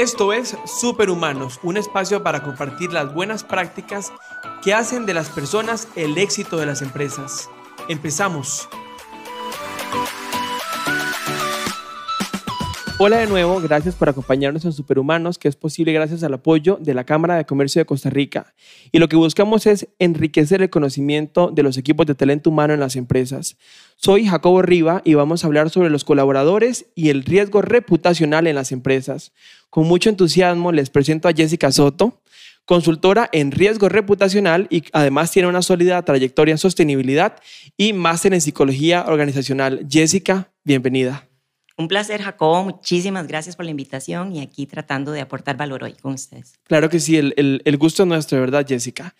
Esto es Superhumanos, un espacio para compartir las buenas prácticas que hacen de las personas el éxito de las empresas. Empezamos. Hola de nuevo, gracias por acompañarnos en Superhumanos, que es posible gracias al apoyo de la Cámara de Comercio de Costa Rica. Y lo que buscamos es enriquecer el conocimiento de los equipos de talento humano en las empresas. Soy Jacobo Riva y vamos a hablar sobre los colaboradores y el riesgo reputacional en las empresas. Con mucho entusiasmo les presento a Jessica Soto, consultora en riesgo reputacional y además tiene una sólida trayectoria en sostenibilidad y máster en psicología organizacional. Jessica, bienvenida. Un placer, Jacobo. Muchísimas gracias por la invitación y aquí tratando de aportar valor hoy con ustedes. Claro que sí, el, el, gusto es nuestro, ¿verdad, Jessica?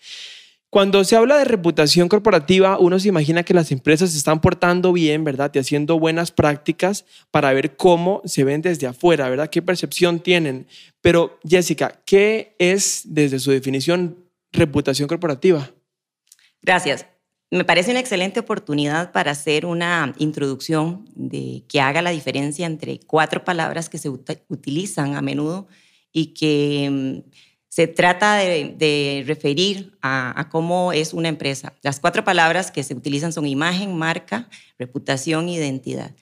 Cuando se habla de reputación corporativa, uno se imagina que las empresas se están portando bien, ¿verdad? Y haciendo buenas prácticas para ver cómo se ven desde afuera, ¿verdad? ¿Qué percepción tienen? Pero, Jessica, ¿qué es, desde su definición, reputación corporativa? Gracias. Me parece una excelente oportunidad para hacer una introducción de que haga la diferencia entre cuatro palabras que se utilizan a menudo y que mm, se trata de, referir a, cómo es una empresa. Las cuatro palabras que se utilizan son imagen, marca, reputación, identidad.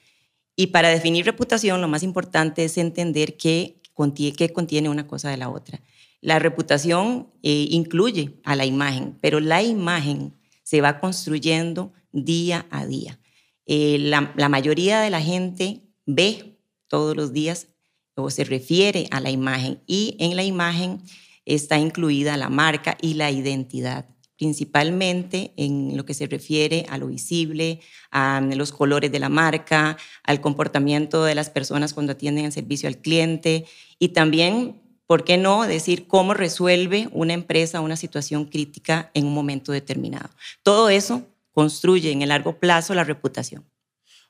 Y para definir reputación, lo más importante es entender qué contiene, qué contiene una cosa de la otra. La reputación eh, incluye a la imagen, pero la imagen se va construyendo día a día. Eh, la, mayoría de la gente ve todos los días o se refiere a la imagen y en la imagen está incluida la marca y la identidad principalmente en lo que se refiere a lo visible, a los colores de la marca, al comportamiento de las personas cuando atienden el servicio al cliente y también ¿Por qué no decir cómo resuelve una empresa una situación crítica en un momento determinado? Todo eso construye en el largo plazo la reputación.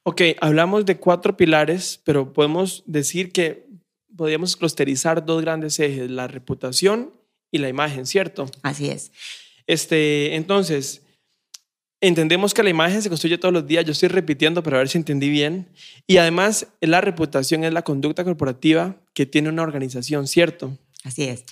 Ok, hablamos de cuatro pilares, pero podemos decir que podríamos clusterizar dos grandes ejes, la reputación y la imagen, ¿cierto? Así es. Este, entonces, entendemos que la imagen se construye todos los días, yo estoy repitiendo para ver si entendí bien, y además la reputación es la conducta corporativa que tiene una organización, ¿cierto? Así es.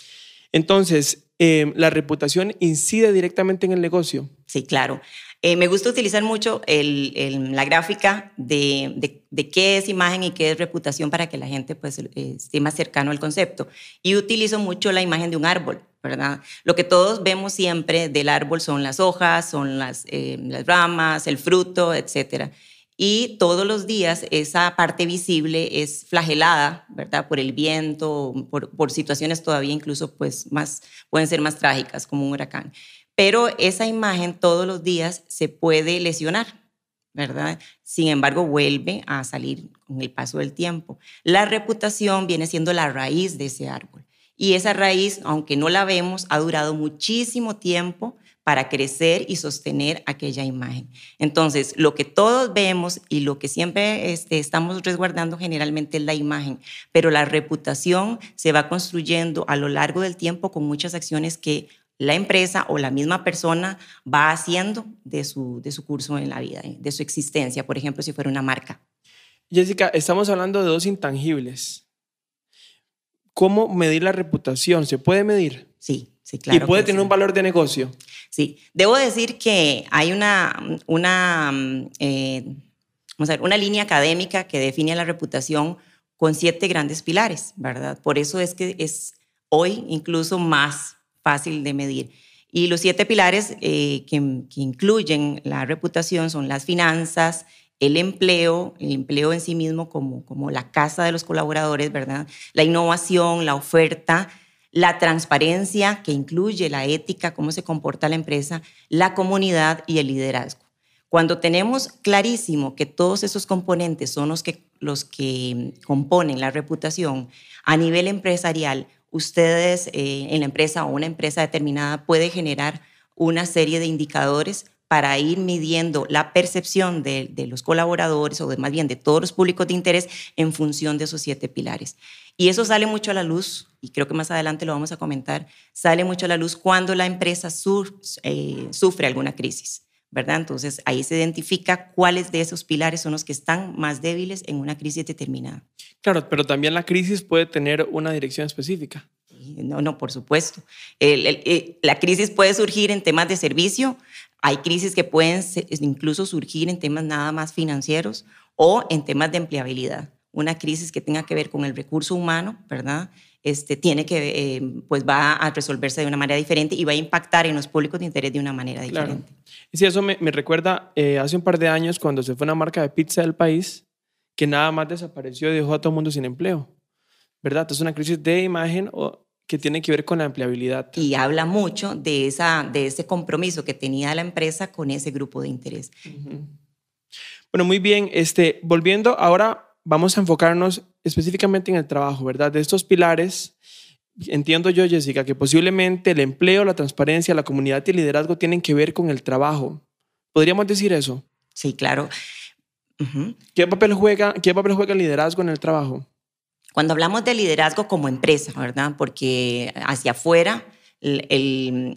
Entonces, eh, ¿la reputación incide directamente en el negocio? Sí, claro. Eh, me gusta utilizar mucho la gráfica de, qué es imagen y qué es reputación para que la gente pues, eh, esté más cercano al concepto. Y utilizo mucho la imagen de un árbol, ¿verdad? Lo que todos vemos siempre del árbol son las hojas, son las, las ramas, el fruto, etc. Y todos los días esa parte visible es flagelada, ¿verdad? Por el viento, por, por situaciones todavía incluso pues más, pueden ser más trágicas, como un huracán pero esa imagen todos los días se puede lesionar, ¿verdad? Sin embargo, vuelve a salir con el paso del tiempo. La reputación viene siendo la raíz de ese árbol. Y esa raíz, aunque no la vemos, ha durado muchísimo tiempo para crecer y sostener aquella imagen. Entonces, lo que todos vemos y lo que siempre este, estamos resguardando generalmente es la imagen, pero la reputación se va construyendo a lo largo del tiempo con muchas acciones que la empresa o la misma persona va haciendo de su, de su curso en la vida, de su existencia, por ejemplo, si fuera una marca. Jessica, estamos hablando de dos intangibles. ¿Cómo medir la reputación? ¿Se puede medir? Sí, sí, claro. ¿Y puede tener un valor de negocio? Sí, debo decir que hay una, una, eh, vamos a ver, una línea académica que define la reputación con siete grandes pilares, ¿verdad? Por eso es que es hoy incluso más fácil de medir. Y los siete pilares eh, que, incluyen la reputación son las finanzas, el empleo, el empleo en sí mismo como, como la casa de los colaboradores, ¿verdad? La innovación, la oferta, la transparencia, que incluye la ética, cómo se comporta la empresa, la comunidad y el liderazgo. Cuando tenemos clarísimo que todos esos componentes son los que, los que componen la reputación a nivel empresarial, ustedes eh, en la empresa o una empresa determinada puede generar una serie de indicadores para ir midiendo la percepción de, los colaboradores o de, más bien de todos los públicos de interés en función de esos siete pilares. Y eso sale mucho a la luz, y creo que más adelante lo vamos a comentar, sale mucho a la luz cuando la empresa eh, sufre alguna crisis. ¿verdad? Entonces ahí se identifica cuáles de esos pilares son los que están más débiles en una crisis determinada. Claro, pero también la crisis puede tener una dirección específica. No, no, por supuesto. Eh, la crisis puede surgir en temas de servicio, hay crisis que pueden incluso surgir en temas nada más financieros o en temas de empleabilidad. Una crisis que tenga que ver con el recurso humano, ¿verdad? Este, tiene que, eh, pues va a resolverse de una manera diferente y va a impactar en los públicos de interés de una manera diferente. Claro. Y sí, eso me, recuerda eh, hace un par de años cuando se fue una marca de pizza del país que nada más desapareció y dejó a todo el mundo sin empleo, ¿verdad? Entonces, una crisis de imagen que tiene que ver con la empleabilidad. Y habla mucho de, esa, de ese compromiso que tenía la empresa con ese grupo de interés. Bueno, muy bien. Este, volviendo ahora vamos a enfocarnos específicamente en el trabajo, ¿verdad? De estos pilares, entiendo yo, Jessica, que posiblemente el empleo, la transparencia, la comunidad y el liderazgo tienen que ver con el trabajo. ¿Podríamos decir eso? Sí, claro. ¿Qué, papel juega, ¿Qué papel juega el liderazgo en el trabajo? Cuando hablamos de liderazgo como empresa, ¿verdad? Porque hacia afuera el,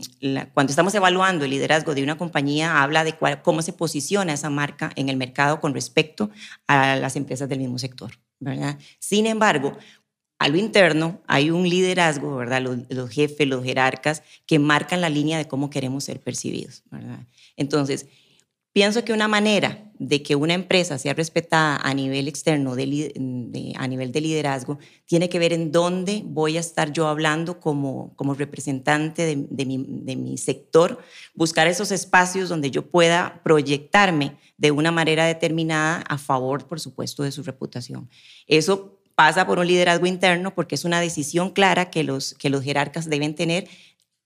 cuando estamos evaluando el liderazgo de una compañía, habla de cómo se posiciona esa marca en el mercado con respecto a las empresas del mismo sector. ¿verdad? Sin embargo, a lo interno hay un liderazgo, ¿verdad? Los, los, jefes, los jerarcas, que marcan la línea de cómo queremos ser percibidos. ¿verdad? Entonces, Pienso que una manera de que una empresa sea respetada a nivel externo, a nivel de liderazgo, tiene que ver en dónde voy a estar yo hablando como, como representante de, mi, de mi sector, buscar esos espacios donde yo pueda proyectarme de una manera determinada a favor, por supuesto, de su reputación. Eso pasa por un liderazgo interno porque es una decisión clara que los, que los jerarcas deben tener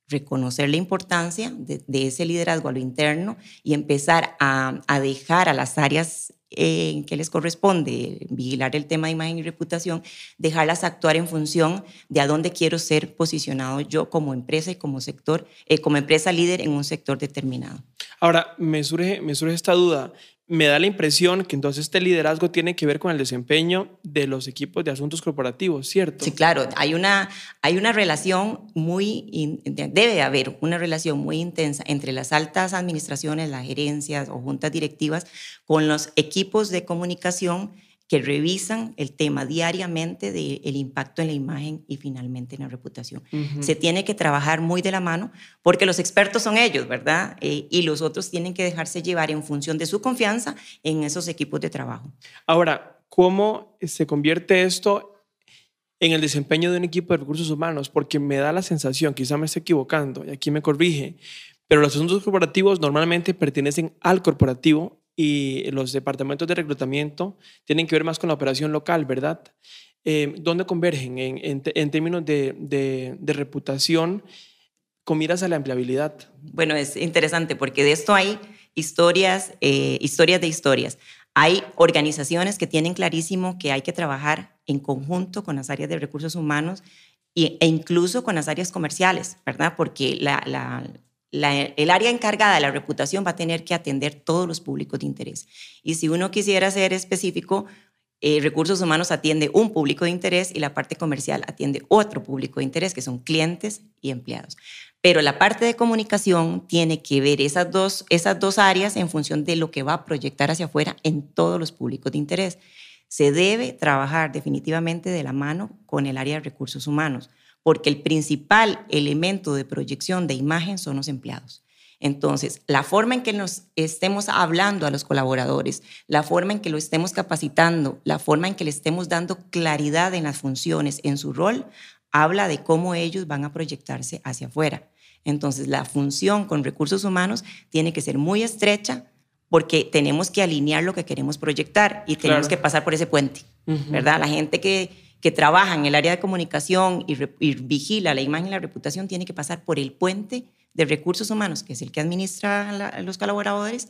reconocer la importancia de, ese liderazgo a lo interno y empezar a, dejar a las áreas en que les corresponde vigilar el tema de imagen y reputación, dejarlas actuar en función de a dónde quiero ser posicionado yo como empresa y como sector, eh, como empresa líder en un sector determinado. Ahora, me surge, me surge esta duda me da la impresión que entonces este liderazgo tiene que ver con el desempeño de los equipos de asuntos corporativos, ¿cierto? Sí, claro, hay una, hay una relación muy, debe haber una relación muy intensa entre las altas administraciones, las gerencias o juntas directivas con los equipos de comunicación que revisan el tema diariamente del impacto en la imagen y finalmente en la reputación. Se tiene que trabajar muy de la mano porque los expertos son ellos, ¿verdad? Eh, y los otros tienen que dejarse llevar en función de su confianza en esos equipos de trabajo. Ahora, ¿cómo se convierte esto en el desempeño de un equipo de recursos humanos? Porque me da la sensación, quizá me esté equivocando y aquí me corrige, pero los asuntos corporativos normalmente pertenecen al corporativo y los departamentos de reclutamiento tienen que ver más con la operación local, ¿verdad? Eh, ¿Dónde convergen en, en, términos de, de, reputación con miras a la empleabilidad? Bueno, es interesante porque de esto hay historias, eh, historias de historias. Hay organizaciones que tienen clarísimo que hay que trabajar en conjunto con las áreas de recursos humanos e incluso con las áreas comerciales, ¿verdad? Porque la, la, el área encargada de la reputación va a tener que atender todos los públicos de interés. Y si uno quisiera ser específico, eh, recursos humanos atiende un público de interés y la parte comercial atiende otro público de interés, que son clientes y empleados. Pero la parte de comunicación tiene que ver esas dos, esas dos áreas en función de lo que va a proyectar hacia afuera en todos los públicos de interés. Se debe trabajar definitivamente de la mano con el área de recursos humanos porque el principal elemento de proyección de imagen son los empleados. Entonces, la forma en que nos estemos hablando a los colaboradores, la forma en que lo estemos capacitando, la forma en que le estemos dando claridad en las funciones, en su rol, habla de cómo ellos van a proyectarse hacia afuera. Entonces, la función con recursos humanos tiene que ser muy estrecha porque tenemos que alinear lo que queremos proyectar y tenemos que pasar por ese puente, ¿verdad? La gente que que trabaja en el área de comunicación y, vigila la imagen y la reputación tiene que pasar por el puente de recursos humanos, que es el que administra a los colaboradores,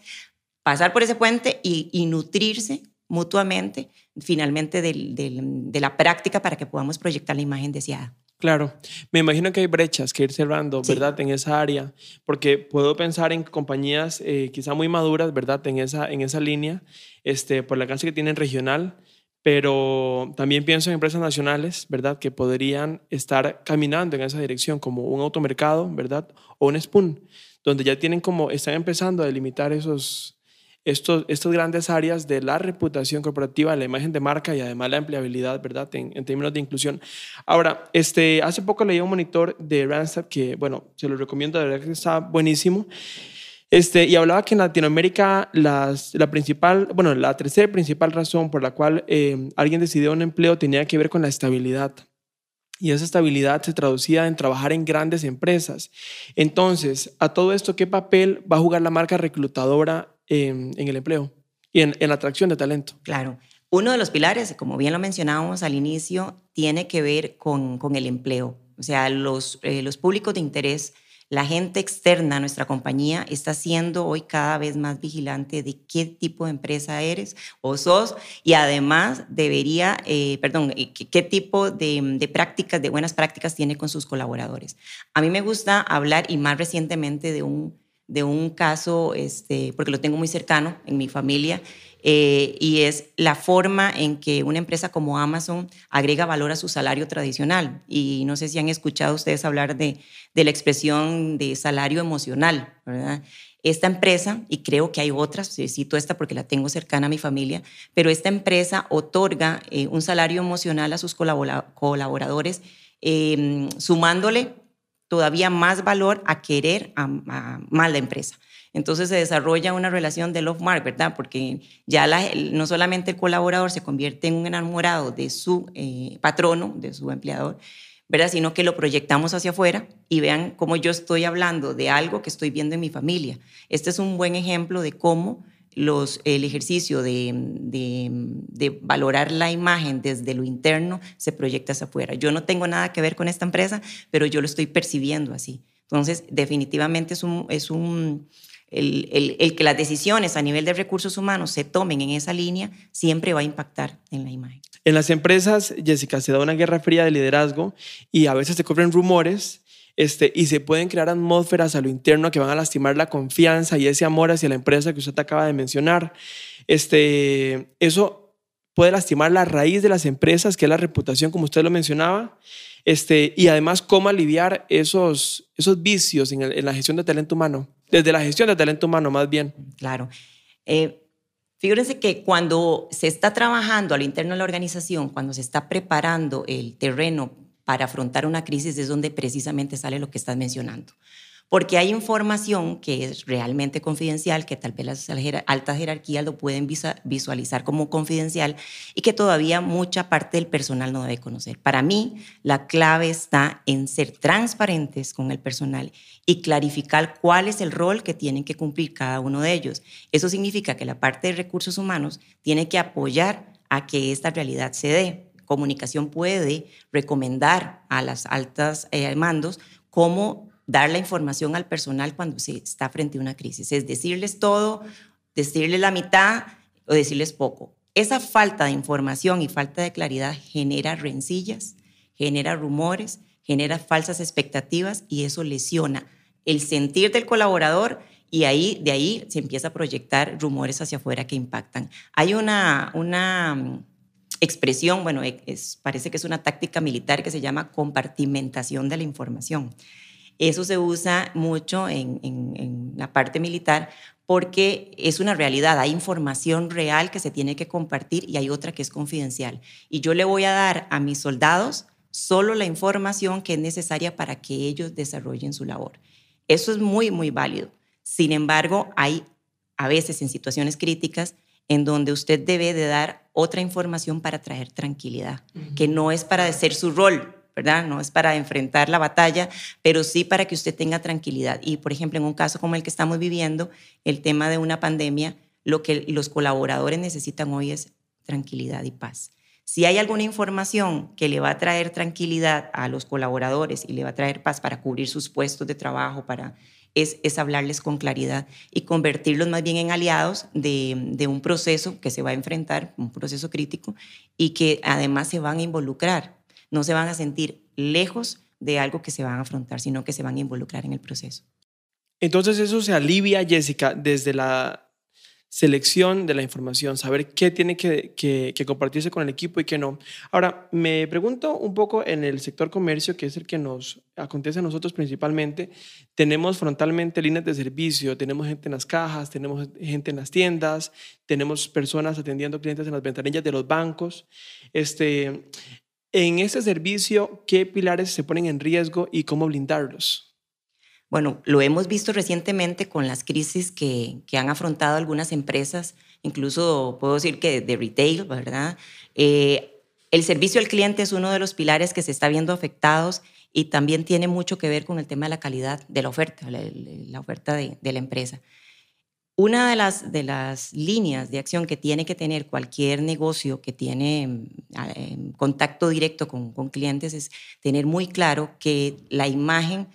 pasar por ese puente y, nutrirse mutuamente finalmente de la práctica para que podamos proyectar la imagen deseada. Claro, me imagino que hay brechas que ir cerrando, ¿verdad? En esa área, porque puedo pensar en compañías eh, quizá muy maduras, ¿verdad? En esa, en esa línea, este, por la alcance que tienen regional, pero también pienso en empresas nacionales, ¿verdad? Que podrían estar caminando en esa dirección, como un automercado, ¿verdad? O un spoon. donde ya tienen como, están empezando a delimitar esos, estos, estas grandes áreas de la reputación corporativa, la imagen de marca y además la empleabilidad, ¿verdad? En, términos de inclusión. Ahora, este, hace poco leí un monitor de Randstad que, bueno, se lo recomiendo, de verdad que está buenísimo. Este, y hablaba que en Latinoamérica las, la principal, bueno, la tercera principal razón por la cual eh, alguien decidió un empleo tenía que ver con la estabilidad. Y esa estabilidad se traducía en trabajar en grandes empresas. Entonces, a todo esto, ¿qué papel va a jugar la marca reclutadora en, el empleo y en, la atracción de talento. Claro. Uno de los pilares, como bien lo mencionábamos al inicio, tiene que ver con, el empleo. O sea, los, eh, los públicos de interés, la gente externa a nuestra compañía está siendo hoy cada vez más vigilante de qué tipo de empresa eres o sos y además debería, eh, perdón, eh, qué, tipo de, prácticas, de buenas prácticas tiene con sus colaboradores. A mí me gusta hablar y más recientemente de un de un caso, este, porque lo tengo muy cercano en mi familia, eh, y es la forma en que una empresa como Amazon agrega valor a su salario tradicional. Y no sé si han escuchado ustedes hablar de, de la expresión de salario emocional, ¿verdad? Esta empresa, y creo que hay otras, cito esta porque la tengo cercana a mi familia, pero esta empresa otorga eh, un salario emocional a sus colaboradores, eh, sumándole todavía más valor a querer a, más la empresa. Entonces se desarrolla una relación de love mark, ¿verdad? Porque ya no solamente el colaborador se convierte en un enamorado de su eh, patrono, de su empleador, ¿verdad? Sino que lo proyectamos hacia afuera y vean cómo yo estoy hablando de algo que estoy viendo en mi familia. Este es un buen ejemplo de cómo los, el ejercicio de, de, valorar la imagen desde lo interno se proyecta hacia afuera. Yo no tengo nada que ver con esta empresa, pero yo lo estoy percibiendo así. Entonces, definitivamente es un... Es un el, el, que las decisiones a nivel de recursos humanos se tomen en esa línea siempre va a impactar en la imagen. En las empresas, Jessica, se da una guerra fría de liderazgo y a veces se corren rumores este, y se pueden crear atmósferas a lo interno que van a lastimar la confianza y ese amor hacia la empresa que usted acaba de mencionar. Este, eso puede lastimar la raíz de las empresas, que es la reputación, como usted lo mencionaba. Este, y además, cómo aliviar esos, esos vicios en, la gestión de talento humano, desde la gestión de talento humano más bien. Claro. Eh, fíjense que cuando se está trabajando al interno de la organización, cuando se está preparando el terreno para afrontar una crisis es donde precisamente sale lo que estás mencionando. Porque hay información que es realmente confidencial, que tal vez las altas jerarquías lo pueden visualizar como confidencial y que todavía mucha parte del personal no debe conocer. Para mí, la clave está en ser transparentes con el personal y clarificar cuál es el rol que tienen que cumplir cada uno de ellos. Eso significa que la parte de recursos humanos tiene que apoyar a que esta realidad se dé comunicación puede recomendar a las altas eh, mandos cómo dar la información al personal cuando se está frente a una crisis. Es decirles todo, decirles la mitad o decirles poco. Esa falta de información y falta de claridad genera rencillas, genera rumores, genera falsas expectativas y eso lesiona el sentir del colaborador y ahí, de ahí se empieza a proyectar rumores hacia afuera que impactan. Hay una, una expresión, bueno, e, es, parece que es una táctica militar que se llama compartimentación de la información. Eso se usa mucho en, en, la parte militar porque es una realidad, hay información real que se tiene que compartir y hay otra que es confidencial. Y yo le voy a dar a mis soldados solo la información que es necesaria para que ellos desarrollen su labor. Eso es muy, muy válido. Sin embargo, hay a veces en situaciones críticas en donde usted debe de dar otra información para traer tranquilidad, que no es para hacer su rol, ¿verdad? No es para enfrentar la batalla, pero sí para que usted tenga tranquilidad. Y, por ejemplo, en un caso como el que estamos viviendo, el tema de una pandemia, lo que los colaboradores necesitan hoy es tranquilidad y paz. Si hay alguna información que le va a traer tranquilidad a los colaboradores y le va a traer paz para cubrir sus puestos de trabajo, para es, hablarles con claridad y convertirlos más bien en aliados de, un proceso que se va a enfrentar, un proceso crítico, y que además se van a involucrar. No se van a sentir lejos de algo que se van a afrontar, sino que se van a involucrar en el proceso. Entonces eso se alivia, Jessica, desde la selección de la información, saber qué tiene que, compartirse con el equipo y qué no. Ahora, me pregunto un poco en el sector comercio, que es el que nos acontece a nosotros principalmente, tenemos frontalmente líneas de servicio, tenemos gente en las cajas, tenemos gente en las tiendas, tenemos personas atendiendo clientes en las ventanillas de los bancos. Este, en ese servicio, ¿qué pilares se ponen en riesgo y cómo blindarlos? Bueno, lo hemos visto recientemente con las crisis que, han afrontado algunas empresas, incluso puedo decir que de retail, ¿verdad? Eh, el servicio al cliente es uno de los pilares que se está viendo afectados y también tiene mucho que ver con el tema de la calidad de la oferta, la, oferta de, la empresa. Una de las, de las líneas de acción que tiene que tener cualquier negocio que tiene mm, contacto directo con, con clientes es tener muy claro que la imagen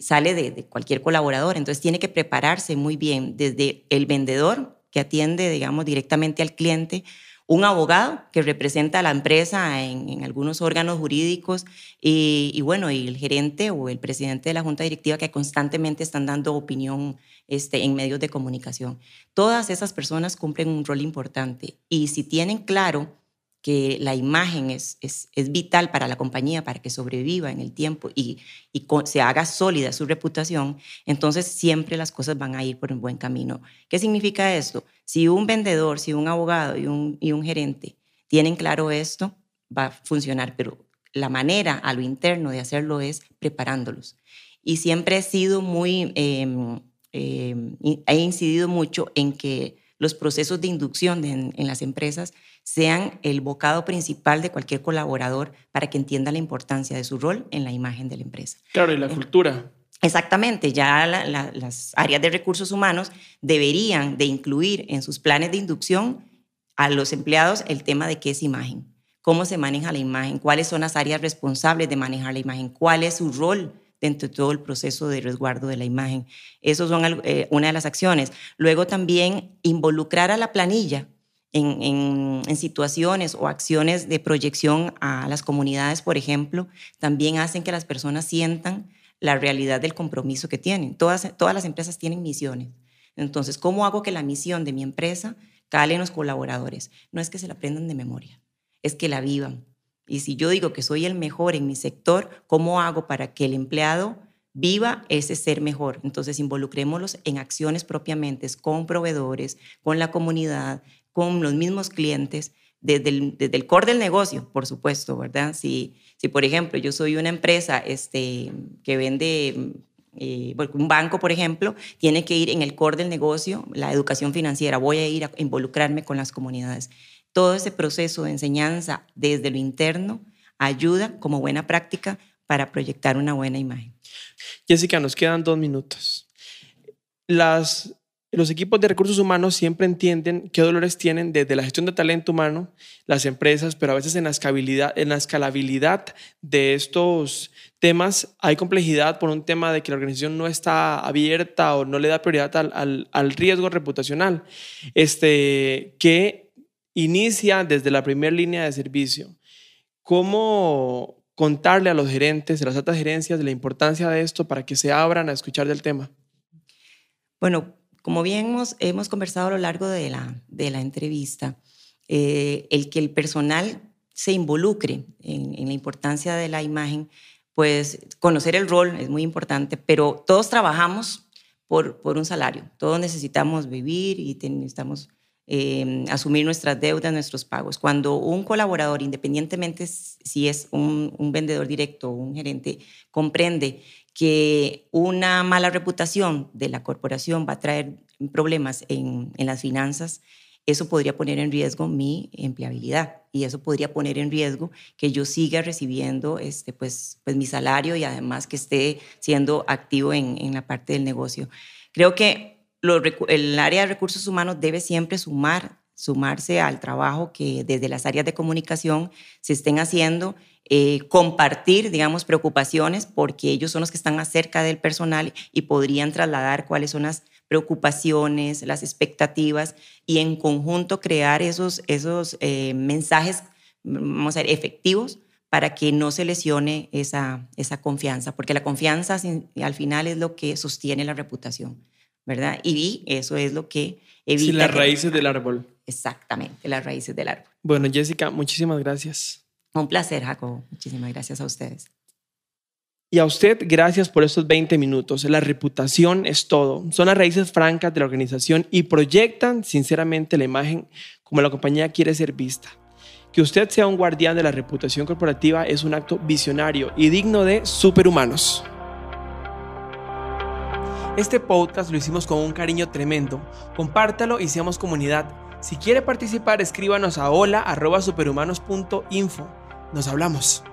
sale de, cualquier colaborador, entonces tiene que prepararse muy bien desde el vendedor que atiende, digamos, directamente al cliente, un abogado que representa a la empresa en, algunos órganos jurídicos y, bueno, el gerente o el presidente de la junta directiva que constantemente están dando opinión este, en medios de comunicación. Todas esas personas cumplen un rol importante y si tienen claro que la imagen es, es, es, vital para la compañía, para que sobreviva en el tiempo y, y se haga sólida su reputación, entonces siempre las cosas van a ir por un buen camino. ¿Qué significa esto? Si un vendedor, si un abogado y un, y un gerente tienen claro esto, va a funcionar, pero la manera a lo interno de hacerlo es preparándolos. Y siempre he sido muy, eh, he incidido mucho en que los procesos de inducción en, en las empresas sean el bocado principal de cualquier colaborador para que entienda la importancia de su rol en la imagen de la empresa. Claro, y la cultura. Exactamente, ya las áreas de recursos humanos deberían de incluir en sus planes de inducción a los empleados el tema de qué es imagen, cómo se maneja la imagen, cuáles son las áreas responsables de manejar la imagen, cuál es su rol dentro de todo el proceso de resguardo de la imagen. Esas son eh, una de las acciones. Luego también involucrar a la planilla en, situaciones o acciones de proyección a las comunidades, por ejemplo, también hacen que las personas sientan la realidad del compromiso que tienen. Todas, todas las empresas tienen misiones. Entonces, ¿cómo hago que la misión de mi empresa cale en los colaboradores? No es que se la aprendan de memoria, es que la vivan. Y si yo digo que soy el mejor en mi sector, ¿cómo hago para que el empleado viva ese ser mejor. Entonces, involucrémoslos en acciones propiamente con proveedores, con la comunidad, con los mismos clientes desde el, desde el core del negocio, por supuesto, ¿verdad? Si, si, por ejemplo, yo soy una empresa este, que vende eh, un banco, por ejemplo, tiene que ir en el core del negocio, la educación financiera, voy a ir a involucrarme con las comunidades. Todo ese proceso de enseñanza desde lo interno ayuda como buena práctica para proyectar una buena imagen. Jessica, nos quedan dos minutos. Las los equipos de recursos humanos siempre entienden qué dolores tienen desde la gestión de talento humano, las empresas, pero a veces en la escalabilidad, de estos temas hay complejidad por un tema de que la organización no está abierta o no le da prioridad al, riesgo reputacional, este, que inicia desde la primera línea de servicio. ¿Cómo contarle a los gerentes, a las altas gerencias, la importancia de esto para que se abran a escuchar del tema? Bueno, como bien hemos, hemos conversado a lo largo de la, de la entrevista, eh, el que el personal se involucre en, la importancia de la imagen, pues conocer el rol es muy importante, pero todos trabajamos por, por un salario, todos necesitamos vivir y necesitamos eh, asumir nuestras deudas, nuestros pagos. Cuando un colaborador, independientemente si es un, un vendedor directo o un gerente, comprende que una mala reputación de la corporación va a traer problemas en, las finanzas, eso podría poner en riesgo mi empleabilidad y eso podría poner en riesgo que yo siga recibiendo este, pues, pues mi salario y además que esté siendo activo en, en la parte del negocio. Creo que el área de recursos humanos debe siempre sumar, sumarse al trabajo que desde las áreas de comunicación se estén haciendo eh, compartir, digamos, preocupaciones, porque ellos son los que están más cerca del personal y podrían trasladar cuáles son las preocupaciones, las expectativas y en conjunto crear esos, esos eh, mensajes, vamos a ver, efectivos para que no se lesione esa, esa confianza, porque la confianza al final es lo que sostiene la reputación, ¿verdad? Y eso es lo que evita... Sí, las que- raíces del árbol. Exactamente, las raíces del árbol. Bueno, Jessica, muchísimas gracias. Un placer, Jacobo. Muchísimas gracias a ustedes. Y a usted, gracias por estos 20 minutos. La reputación es todo. Son las raíces francas de la organización y proyectan sinceramente la imagen como la compañía quiere ser vista. Que usted sea un guardián de la reputación corporativa es un acto visionario y digno de superhumanos. Este podcast lo hicimos con un cariño tremendo. Compártalo y seamos comunidad. Si quiere participar, escríbanos a hola@superhumanos.info. Nos hablamos.